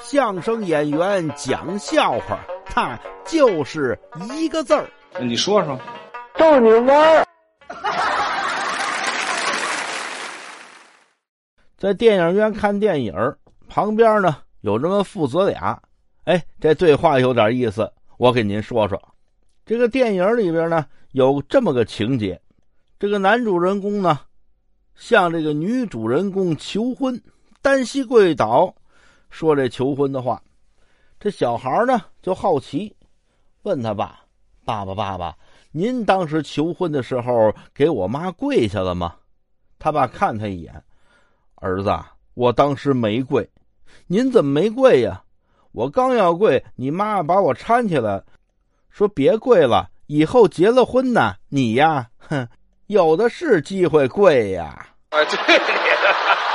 相声演员讲笑话，他就是一个字儿。你说说，逗你玩儿。在电影院看电影，旁边呢有这么父子俩。哎，这对话有点意思，我给您说说。这个电影里边呢有这么个情节：这个男主人公呢向这个女主人公求婚，单膝跪倒，说这求婚的话。这小孩呢就好奇，问他爸：“爸爸，爸爸，您当时求婚的时候给我妈跪下了吗？”他爸看他一眼。儿子，我当时没跪，您怎么没跪呀？我刚要跪，你妈把我搀起来，说别跪了，以后结了婚呢，你呀，哼，有的是机会跪呀。啊，对你。